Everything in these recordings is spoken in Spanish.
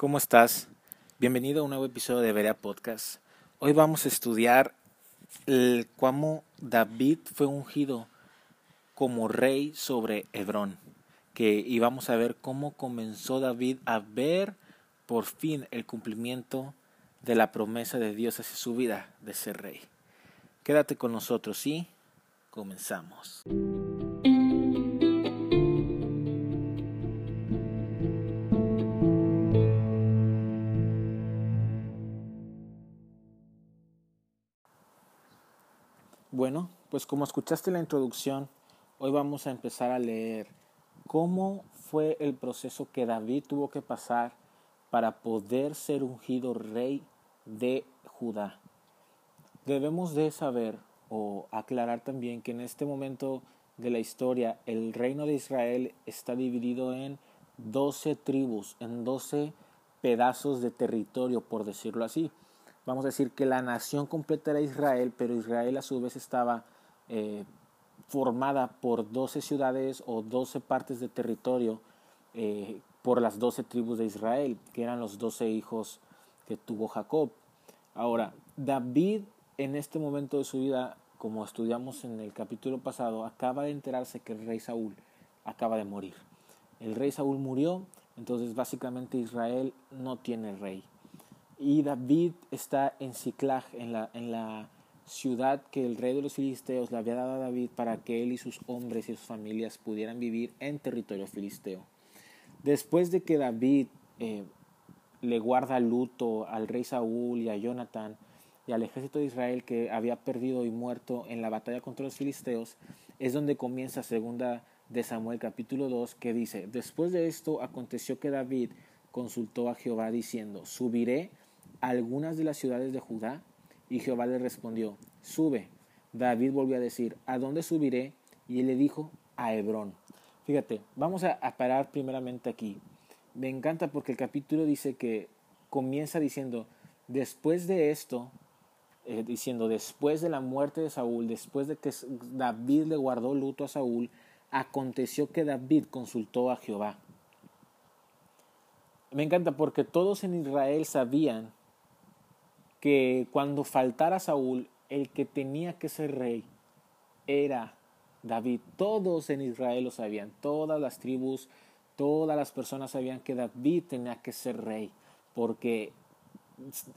¿Cómo estás? Bienvenido a un nuevo episodio de Berea Podcast. Hoy vamos a estudiar cómo David fue ungido como rey sobre Hebrón. Que, y vamos a ver cómo comenzó David a ver por fin el cumplimiento de la promesa de Dios hacia su vida de ser rey. Quédate con nosotros y comenzamos. Pues como escuchaste la introducción, hoy vamos a empezar a leer cómo fue el proceso que David tuvo que pasar para poder ser ungido rey de Judá. Debemos de saber o aclarar también que en este momento de la historia el reino de Israel está dividido en doce tribus, en doce pedazos de territorio, por decirlo así vamos a decir que la nación completa era Israel, pero Israel a su vez estaba eh, formada por 12 ciudades o 12 partes de territorio eh, por las 12 tribus de Israel, que eran los 12 hijos que tuvo Jacob. Ahora, David en este momento de su vida, como estudiamos en el capítulo pasado, acaba de enterarse que el rey Saúl acaba de morir. El rey Saúl murió, entonces básicamente Israel no tiene rey. Y David está en Ciclag, en la, en la ciudad que el rey de los filisteos le había dado a David para que él y sus hombres y sus familias pudieran vivir en territorio filisteo. Después de que David eh, le guarda luto al rey Saúl y a Jonathan y al ejército de Israel que había perdido y muerto en la batalla contra los filisteos, es donde comienza segunda de Samuel capítulo 2 que dice, después de esto aconteció que David consultó a Jehová diciendo, subiré algunas de las ciudades de Judá? Y Jehová le respondió, sube. David volvió a decir, ¿a dónde subiré? Y él le dijo, a Hebrón. Fíjate, vamos a, parar primeramente aquí. Me encanta porque el capítulo dice que comienza diciendo, después de esto, eh, diciendo, después de la muerte de Saúl, después de que David le guardó luto a Saúl, aconteció que David consultó a Jehová. Me encanta porque todos en Israel sabían que cuando faltara Saúl, el que tenía que ser rey era David. Todos en Israel lo sabían, todas las tribus, todas las personas sabían que David tenía que ser rey, porque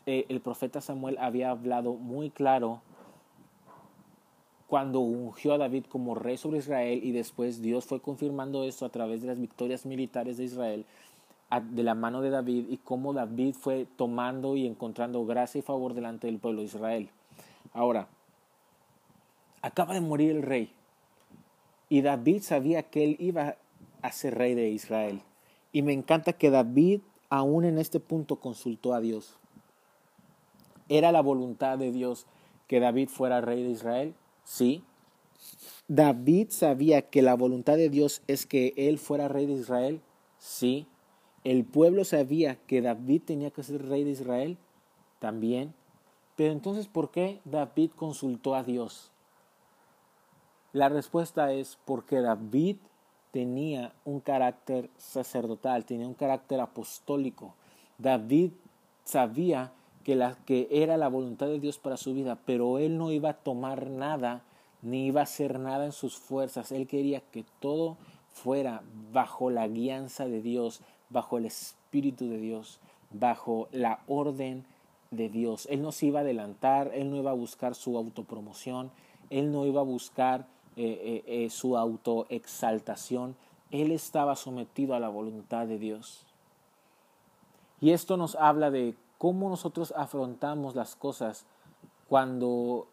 eh, el profeta Samuel había hablado muy claro cuando ungió a David como rey sobre Israel y después Dios fue confirmando esto a través de las victorias militares de Israel de la mano de David y cómo David fue tomando y encontrando gracia y favor delante del pueblo de Israel. Ahora, acaba de morir el rey y David sabía que él iba a ser rey de Israel. Y me encanta que David aún en este punto consultó a Dios. ¿Era la voluntad de Dios que David fuera rey de Israel? Sí. David sabía que la voluntad de Dios es que él fuera rey de Israel. Sí. ¿El pueblo sabía que David tenía que ser rey de Israel? También. Pero entonces, ¿por qué David consultó a Dios? La respuesta es porque David tenía un carácter sacerdotal, tenía un carácter apostólico. David sabía que, la, que era la voluntad de Dios para su vida, pero él no iba a tomar nada, ni iba a hacer nada en sus fuerzas. Él quería que todo fuera bajo la guianza de Dios, bajo el Espíritu de Dios, bajo la orden de Dios. Él no se iba a adelantar, él no iba a buscar su autopromoción, él no iba a buscar eh, eh, eh, su autoexaltación, él estaba sometido a la voluntad de Dios. Y esto nos habla de cómo nosotros afrontamos las cosas cuando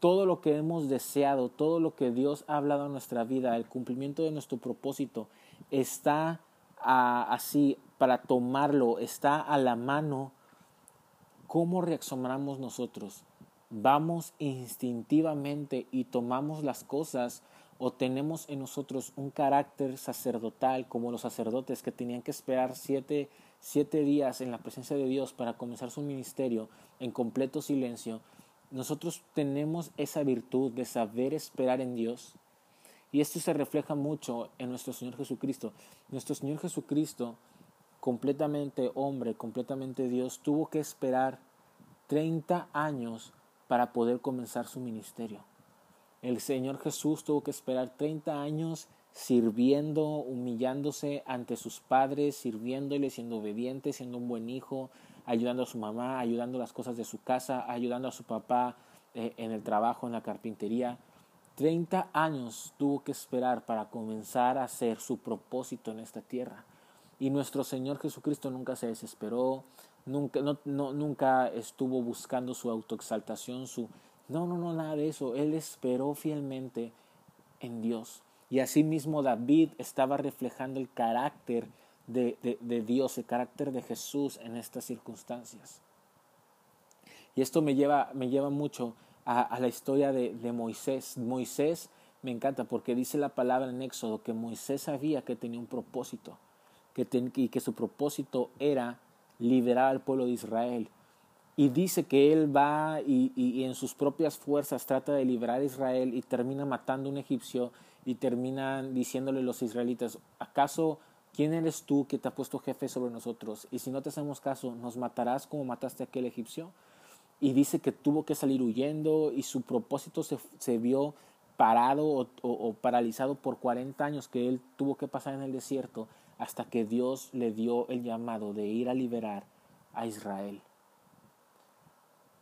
todo lo que hemos deseado, todo lo que Dios ha hablado en nuestra vida, el cumplimiento de nuestro propósito, está así para tomarlo, está a la mano, ¿cómo reaccionamos nosotros? ¿Vamos instintivamente y tomamos las cosas o tenemos en nosotros un carácter sacerdotal como los sacerdotes que tenían que esperar siete, siete días en la presencia de Dios para comenzar su ministerio en completo silencio? Nosotros tenemos esa virtud de saber esperar en Dios y esto se refleja mucho en nuestro Señor Jesucristo. Nuestro Señor Jesucristo completamente hombre, completamente Dios, tuvo que esperar 30 años para poder comenzar su ministerio. El Señor Jesús tuvo que esperar 30 años sirviendo, humillándose ante sus padres, sirviéndole, siendo obediente, siendo un buen hijo, ayudando a su mamá, ayudando las cosas de su casa, ayudando a su papá eh, en el trabajo, en la carpintería. 30 años tuvo que esperar para comenzar a hacer su propósito en esta tierra. Y nuestro Señor Jesucristo nunca se desesperó, nunca, no, nunca estuvo buscando su autoexaltación, su... No, no, no, nada de eso. Él esperó fielmente en Dios. Y asimismo David estaba reflejando el carácter de, de, Dios, el carácter de Jesús en estas circunstancias. Y esto me lleva, me lleva mucho a, la historia de, de, Moisés. Moisés me encanta porque dice la palabra en Éxodo que Moisés sabía que tenía un propósito que y que su propósito era liberar al pueblo de Israel. Y dice que él va y, y, en sus propias fuerzas trata de liberar a Israel y termina matando a un egipcio y terminan diciéndole los israelitas, ¿acaso quién eres tú que te ha puesto jefe sobre nosotros? Y si no te hacemos caso, ¿nos matarás como mataste a aquel egipcio? Y dice que tuvo que salir huyendo y su propósito se, se vio parado o, o, paralizado por 40 años que él tuvo que pasar en el desierto hasta que Dios le dio el llamado de ir a liberar a Israel.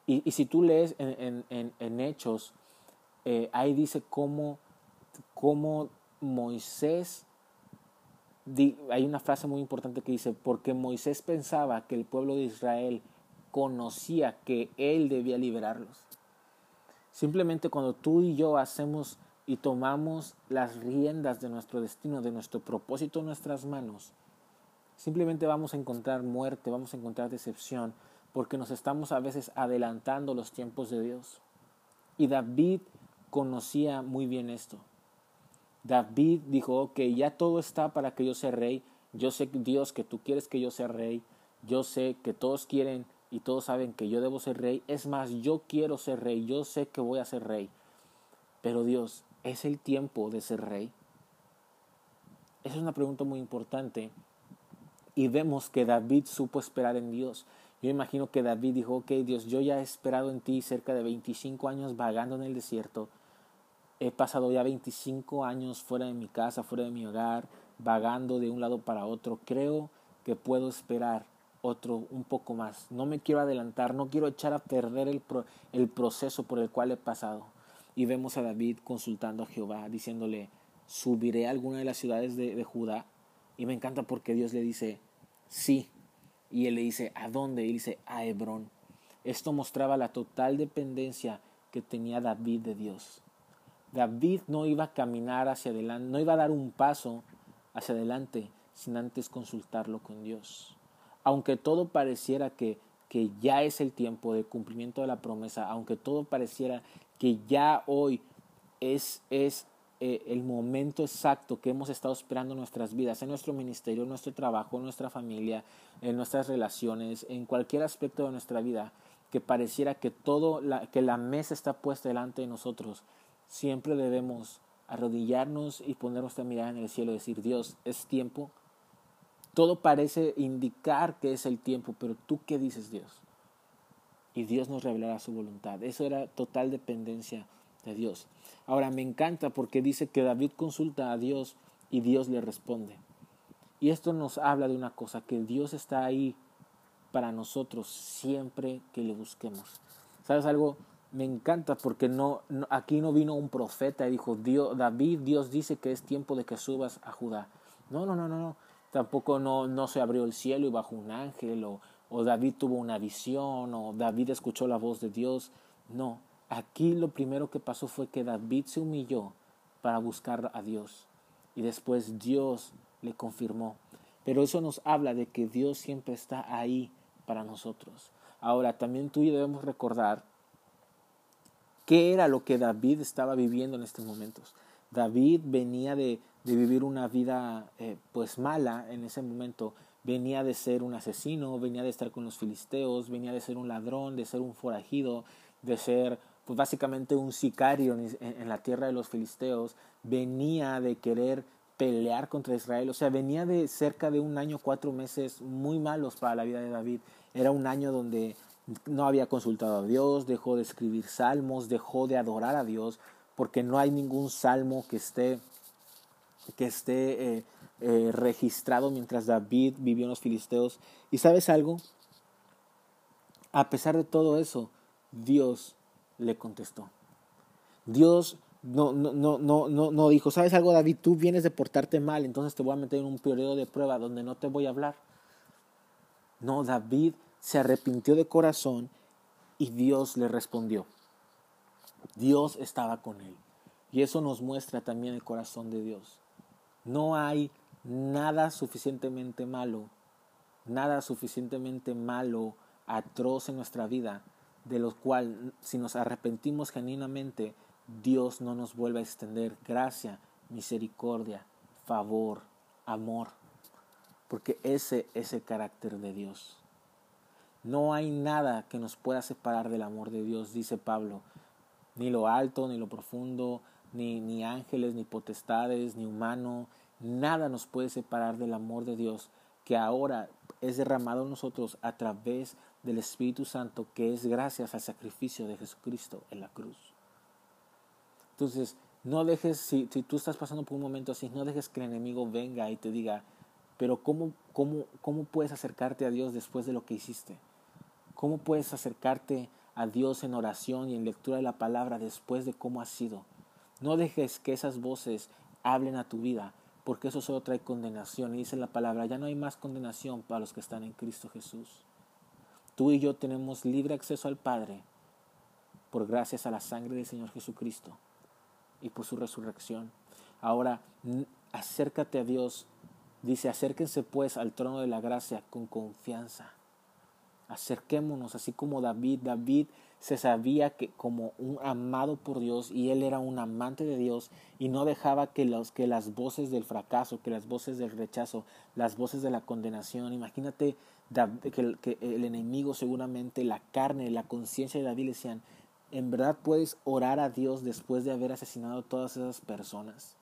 Y, y si tú lees en, en, en Hechos, eh, ahí dice cómo cómo Moisés, hay una frase muy importante que dice, porque Moisés pensaba que el pueblo de Israel conocía que él debía liberarlos. Simplemente cuando tú y yo hacemos y tomamos las riendas de nuestro destino, de nuestro propósito en nuestras manos, simplemente vamos a encontrar muerte, vamos a encontrar decepción, porque nos estamos a veces adelantando los tiempos de Dios. Y David conocía muy bien esto. David dijo, ok, ya todo está para que yo sea rey. Yo sé, Dios, que tú quieres que yo sea rey. Yo sé que todos quieren y todos saben que yo debo ser rey. Es más, yo quiero ser rey. Yo sé que voy a ser rey. Pero Dios, ¿es el tiempo de ser rey? Esa es una pregunta muy importante. Y vemos que David supo esperar en Dios. Yo imagino que David dijo, ok Dios, yo ya he esperado en ti cerca de 25 años vagando en el desierto He pasado ya 25 años fuera de mi casa, fuera de mi hogar, vagando de un lado para otro. Creo que puedo esperar otro un poco más. No me quiero adelantar, no quiero echar a perder el, el proceso por el cual he pasado. Y vemos a David consultando a Jehová, diciéndole, ¿subiré a alguna de las ciudades de, de Judá? Y me encanta porque Dios le dice, sí. Y él le dice, ¿a dónde? Y dice, a Hebrón. Esto mostraba la total dependencia que tenía David de Dios. David no iba a caminar hacia adelante, no iba a dar un paso hacia adelante sin antes consultarlo con Dios. Aunque todo pareciera que, que ya es el tiempo de cumplimiento de la promesa, aunque todo pareciera que ya hoy es, es eh, el momento exacto que hemos estado esperando en nuestras vidas, en nuestro ministerio, en nuestro trabajo, en nuestra familia, en nuestras relaciones, en cualquier aspecto de nuestra vida, que pareciera que todo la, que la mesa está puesta delante de nosotros siempre debemos arrodillarnos y poner nuestra mirada en el cielo y decir, Dios, es tiempo. Todo parece indicar que es el tiempo, pero tú qué dices Dios? Y Dios nos revelará su voluntad. Eso era total dependencia de Dios. Ahora me encanta porque dice que David consulta a Dios y Dios le responde. Y esto nos habla de una cosa, que Dios está ahí para nosotros siempre que le busquemos. ¿Sabes algo? me encanta porque no, aquí no vino un profeta y dijo, Dios, David, Dios dice que es tiempo de que subas a Judá. No, no, no, no, no. Tampoco no, no se abrió el cielo y bajó un ángel o, o David tuvo una visión o David escuchó la voz de Dios. No, aquí lo primero que pasó fue que David se humilló para buscar a Dios y después Dios le confirmó. Pero eso nos habla de que Dios siempre está ahí para nosotros. Ahora, también tú y yo debemos recordar ¿Qué era lo que David estaba viviendo en estos momentos? David venía de, de vivir una vida eh, pues mala en ese momento. Venía de ser un asesino, venía de estar con los filisteos, venía de ser un ladrón, de ser un forajido, de ser pues básicamente un sicario en, en la tierra de los filisteos. Venía de querer pelear contra Israel. O sea, venía de cerca de un año, cuatro meses muy malos para la vida de David. Era un año donde no había consultado a Dios, dejó de escribir salmos, dejó de adorar a Dios, porque no hay ningún salmo que esté, que esté eh, eh, registrado mientras David vivió en los filisteos. ¿Y sabes algo? A pesar de todo eso, Dios le contestó. Dios no, no, no, no, no, no dijo, ¿sabes algo, David? Tú vienes de portarte mal, entonces te voy a meter en un periodo de prueba donde no te voy a hablar. No, David se arrepintió de corazón y Dios le respondió. Dios estaba con él. Y eso nos muestra también el corazón de Dios. No hay nada suficientemente malo, nada suficientemente malo, atroz en nuestra vida, de lo cual si nos arrepentimos genuinamente, Dios no nos vuelve a extender gracia, misericordia, favor, amor, porque ese es el carácter de Dios. No hay nada que nos pueda separar del amor de Dios, dice Pablo, ni lo alto, ni lo profundo, ni, ni ángeles, ni potestades, ni humano, nada nos puede separar del amor de Dios que ahora es derramado en nosotros a través del Espíritu Santo, que es gracias al sacrificio de Jesucristo en la cruz. Entonces, no dejes, si, si tú estás pasando por un momento así, no dejes que el enemigo venga y te diga, pero ¿cómo, cómo, ¿cómo puedes acercarte a Dios después de lo que hiciste? ¿Cómo puedes acercarte a Dios en oración y en lectura de la palabra después de cómo has sido? No dejes que esas voces hablen a tu vida, porque eso solo trae condenación. Y dice la palabra, ya no hay más condenación para los que están en Cristo Jesús. Tú y yo tenemos libre acceso al Padre por gracias a la sangre del Señor Jesucristo y por su resurrección. Ahora, acércate a Dios. Dice, acérquense pues al trono de la gracia con confianza. Acerquémonos, así como David. David se sabía que como un amado por Dios y él era un amante de Dios y no dejaba que, los, que las voces del fracaso, que las voces del rechazo, las voces de la condenación, imagínate que, que el enemigo seguramente, la carne, la conciencia de David decían, ¿En verdad puedes orar a Dios después de haber asesinado a todas esas personas?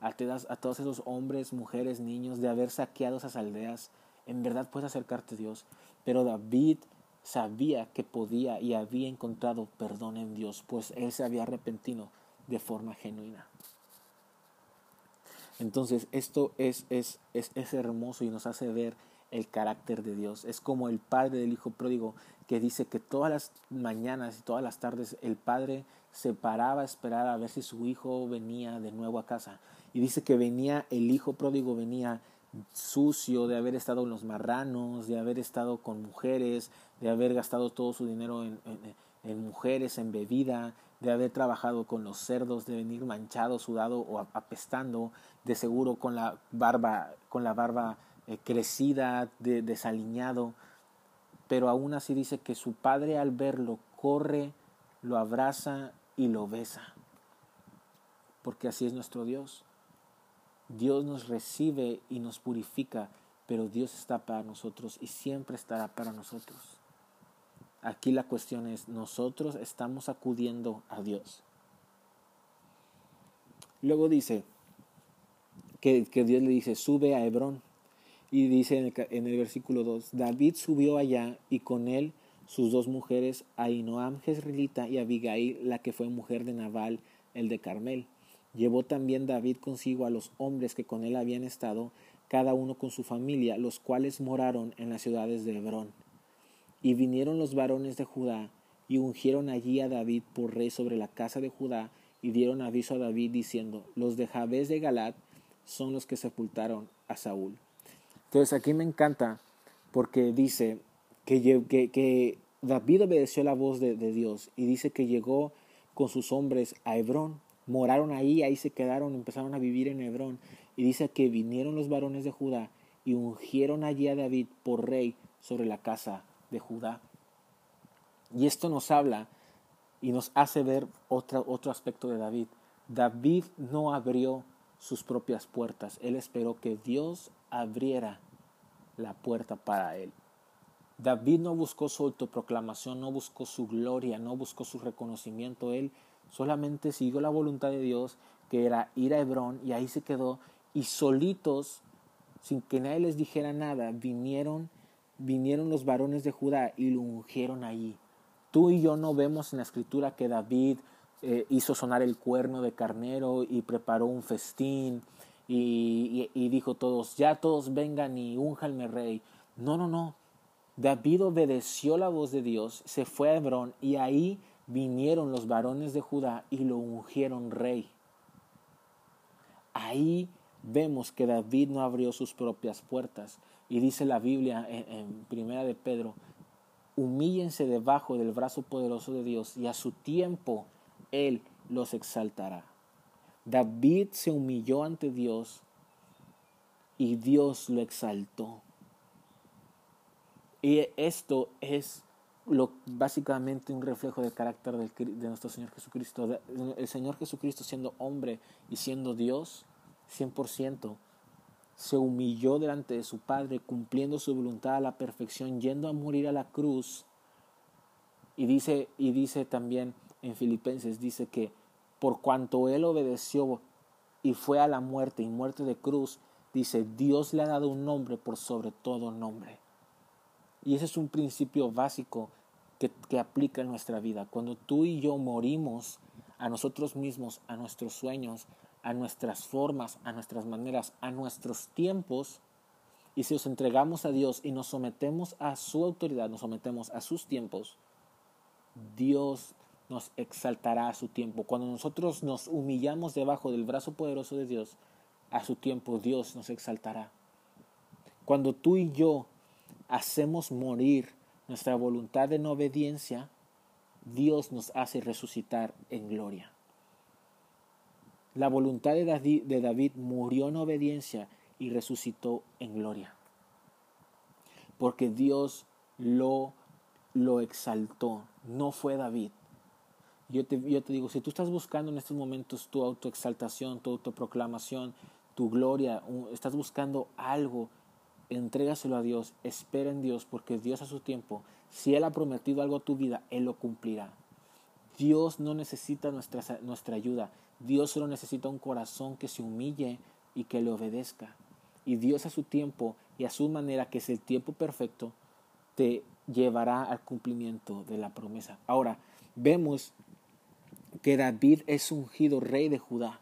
A, a todos esos hombres, mujeres, niños, de haber saqueado esas aldeas. ¿En verdad puedes acercarte a Dios? Pero David sabía que podía y había encontrado perdón en Dios, pues él se había arrepentido de forma genuina. Entonces, esto es, es, es, es hermoso y nos hace ver el carácter de Dios. Es como el padre del hijo pródigo que dice que todas las mañanas y todas las tardes el padre se paraba a esperar a ver si su hijo venía de nuevo a casa. Y dice que venía, el hijo pródigo venía sucio de haber estado en los marranos, de haber estado con mujeres, de haber gastado todo su dinero en, en, mujeres, en bebida, de haber trabajado con los cerdos, de venir manchado, sudado o apestando, de seguro con la barba, con la barba eh, crecida, de, desaliñado, pero aún así dice que su padre al verlo corre, lo abraza y lo besa, porque así es nuestro Dios. Dios nos recibe y nos purifica, pero Dios está para nosotros y siempre estará para nosotros. Aquí la cuestión es, nosotros estamos acudiendo a Dios. Luego dice que, Dios le dice, sube a Hebrón. Y dice en el, versículo 2, David subió allá y con él sus dos mujeres, Ainoam Jezreelita y Abigail, la que fue mujer de Nabal, el de Carmel. Llevó también David consigo a los hombres que con él habían estado, cada uno con su familia, los cuales moraron en las ciudades de Hebrón. Y vinieron los varones de Judá, y ungieron allí a David por rey sobre la casa de Judá, y dieron aviso a David diciendo, los de Jabes de Galat son los que sepultaron a Saúl. Entonces aquí me encanta porque dice que, que, David obedeció la voz de, Dios y dice que llegó con sus hombres a Hebrón, moraron ahí, ahí se quedaron, empezaron a vivir en Hebrón y dice que vinieron los varones de Judá y ungieron allí a David por rey sobre la casa de Judá. Y esto nos habla y nos hace ver otro, aspecto de David. David no abrió sus propias puertas, él esperó que Dios abriera la puerta para él. David no buscó su autoproclamación, no buscó su gloria, no buscó su reconocimiento. Él solamente siguió la voluntad de Dios, que era ir a Hebrón, y ahí se quedó. y solitos, sin que nadie les dijera nada, vinieron, vinieron los varones de Judá y lo ungieron allí. Tú y yo no vemos en la escritura que David eh, hizo sonar el cuerno de carnero y preparó un festín y, y, dijo todos, ya todos vengan y únjanme rey. No, no, no. David obedeció la voz de Dios, se fue a Hebrón y ahí vinieron los varones de Judá y lo ungieron rey. Ahí vemos que David no abrió sus propias puertas. Y dice la Biblia en, en, Primera de Pedro, humíllense debajo del brazo poderoso de Dios y a su tiempo Él los exaltará. David se humilló ante Dios y Dios lo exaltó. Y esto es lo, básicamente un reflejo del carácter de nuestro Señor Jesucristo. El Señor Jesucristo siendo hombre y siendo Dios, 100%, se humilló delante de su Padre, cumpliendo su voluntad a la perfección, yendo a morir a la cruz. Y dice, y dice también en Filipenses, dice que por cuanto Él obedeció y fue a la muerte y muerte de cruz, dice, Dios le ha dado un nombre por sobre todo nombre. Y ese es un principio básico que, aplica en nuestra vida. Cuando tú y yo morimos a nosotros mismos, a nuestros sueños, a nuestras formas, a nuestras maneras, a nuestros tiempos, y si os entregamos a Dios y nos sometemos a su autoridad, nos sometemos a sus tiempos, Dios nos exaltará a su tiempo. Cuando nosotros nos humillamos debajo del brazo poderoso de Dios, a su tiempo Dios nos exaltará. Cuando tú y yo hacemos morir nuestra voluntad en obediencia, Dios nos hace resucitar en gloria. La voluntad de David, murió en obediencia y resucitó en gloria. Porque Dios lo, lo exaltó, no fue David. Yo te, yo te digo, si tú estás buscando en estos momentos tu autoexaltación, tu autoproclamación, tu gloria, estás buscando algo entrégaselo a Dios, espera en Dios, porque Dios a su tiempo, si Él ha prometido algo a tu vida, Él lo cumplirá. Dios no necesita nuestra, nuestra ayuda, Dios solo necesita un corazón que se humille y que le obedezca. Y Dios a su tiempo y a su manera, que es el tiempo perfecto, te llevará al cumplimiento de la promesa. Ahora, vemos que David es ungido rey de Judá.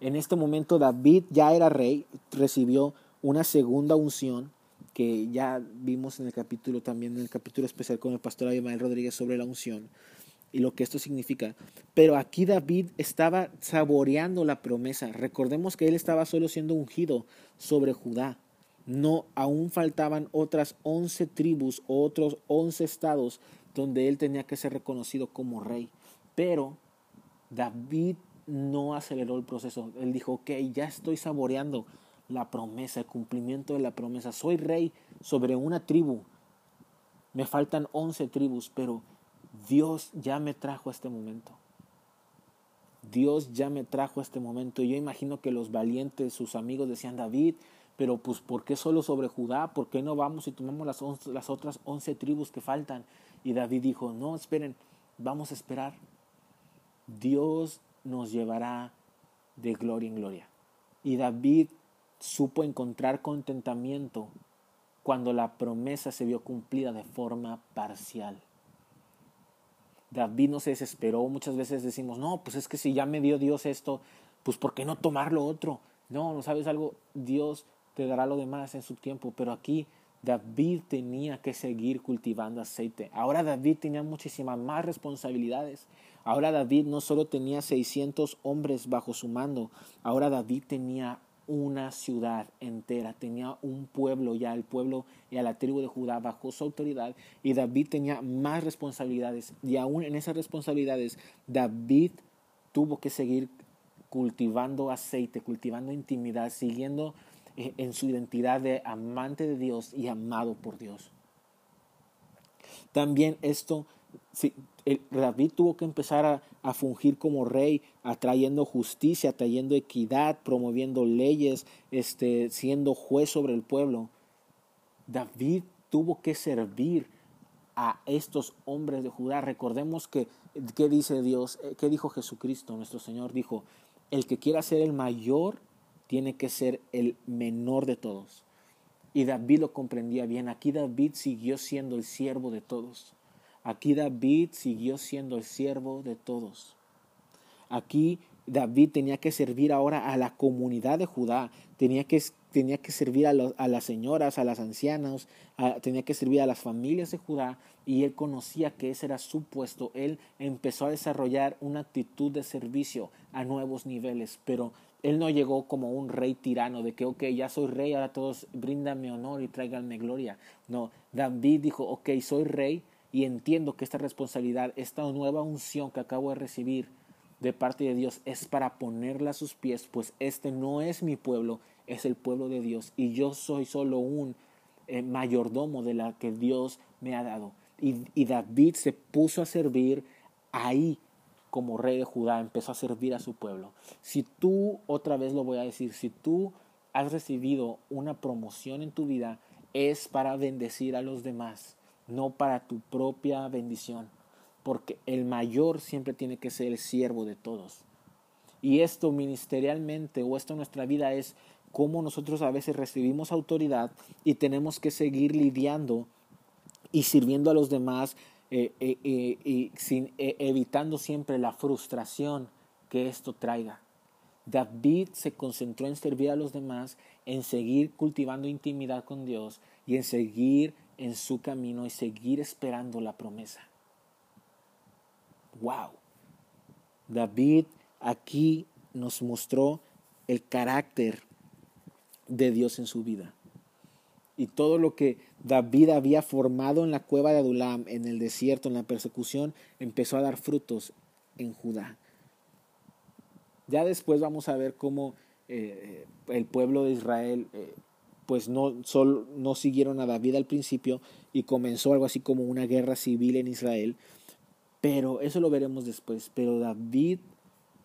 En este momento David ya era rey, recibió una segunda unción que ya vimos en el capítulo también, en el capítulo especial con el pastor Abimael Rodríguez sobre la unción y lo que esto significa. Pero aquí David estaba saboreando la promesa. Recordemos que él estaba solo siendo ungido sobre Judá. No, aún faltaban otras once tribus o otros once estados donde él tenía que ser reconocido como rey. Pero David no aceleró el proceso. Él dijo, ok, ya estoy saboreando la promesa, el cumplimiento de la promesa. Soy rey sobre una tribu. Me faltan once tribus, pero Dios ya me trajo a este momento. Dios ya me trajo a este momento. Yo imagino que los valientes, sus amigos decían, David, pero pues ¿por qué solo sobre Judá? ¿Por qué no vamos y tomamos las, las otras once tribus que faltan? Y David dijo, no, esperen, vamos a esperar. Dios nos llevará de gloria en gloria. Y David supo encontrar contentamiento cuando la promesa se vio cumplida de forma parcial. David no se desesperó, muchas veces decimos, no, pues es que si ya me dio Dios esto, pues ¿por qué no tomar lo otro? No, no sabes algo, Dios te dará lo demás en su tiempo, pero aquí David tenía que seguir cultivando aceite. Ahora David tenía muchísimas más responsabilidades. Ahora David no solo tenía 600 hombres bajo su mando, ahora David tenía una ciudad entera, tenía un pueblo ya, el pueblo y a la tribu de Judá bajo su autoridad y David tenía más responsabilidades y aún en esas responsabilidades David tuvo que seguir cultivando aceite, cultivando intimidad, siguiendo eh, en su identidad de amante de Dios y amado por Dios. También esto David tuvo que empezar a, a, fungir como rey, atrayendo justicia, atrayendo equidad, promoviendo leyes, este, siendo juez sobre el pueblo. David tuvo que servir a estos hombres de Judá. Recordemos que, ¿qué dice Dios? Eh, ¿Qué dijo Jesucristo? Nuestro Señor dijo, el que quiera ser el mayor tiene que ser el menor de todos. Y David lo comprendía bien. Aquí David siguió siendo el siervo de todos. Aquí David siguió siendo el siervo de todos. Aquí David tenía que servir ahora a la comunidad de Judá, tenía que, tenía que servir a, las señoras, a las ancianas, tenía que servir a las familias de Judá y él conocía que ese era su puesto. Él empezó a desarrollar una actitud de servicio a nuevos niveles, pero él no llegó como un rey tirano de que, ok, ya soy rey, ahora todos bríndanme honor y tráiganme gloria. No, David dijo, ok, soy rey y entiendo que esta responsabilidad, esta nueva unción que acabo de recibir, de parte de Dios es para ponerla a sus pies, pues este no es mi pueblo, es el pueblo de Dios y yo soy solo un eh, mayordomo de la que Dios me ha dado. Y, y David se puso a servir ahí como rey de Judá, empezó a servir a su pueblo. Si tú, otra vez lo voy a decir, si tú has recibido una promoción en tu vida, es para bendecir a los demás, no para tu propia bendición porque el mayor siempre tiene que ser el siervo de todos. Y esto ministerialmente o esto en nuestra vida es cómo nosotros a veces recibimos autoridad y tenemos que seguir lidiando y sirviendo a los demás eh, eh, eh, y sin, evitando siempre la frustración que esto traiga. David se concentró en servir a los demás, en seguir cultivando intimidad con Dios y en seguir en su camino y seguir esperando la promesa wow. David aquí nos mostró el carácter de Dios en su vida. Y todo lo que David había formado en la cueva de Adulam, en el desierto, en la persecución, empezó a dar frutos en Judá. Ya después vamos a ver cómo eh, el pueblo de Israel eh, pues no, solo, no siguieron a David al principio y comenzó algo así como una guerra civil en Israel. Pero eso lo veremos después. Pero David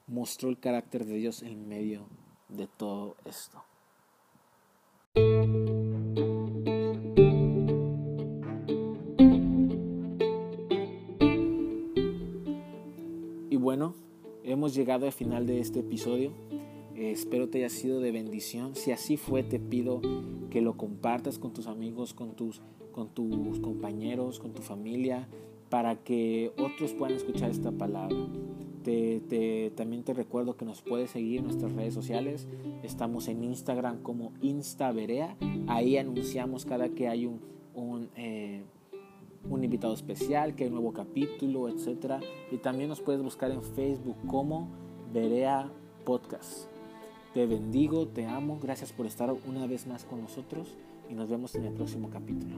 mostró el carácter de Dios en medio de todo esto. Y bueno, hemos llegado al final de este episodio. Eh, espero te haya sido de bendición. Si así fue, te pido que lo compartas con tus amigos, con tus, con tus compañeros, con tu familia, para que otros puedan escuchar esta palabra. Te, también te recuerdo que nos puedes seguir en nuestras redes sociales. Estamos en Instagram como InstaVerea. Ahí anunciamos cada que hay un, un, eh, un invitado especial, que hay un nuevo capítulo, etc. Y también nos puedes buscar en Facebook como Verea Podcast. Te bendigo, te amo. Gracias por estar una vez más con nosotros y nos vemos en el próximo capítulo.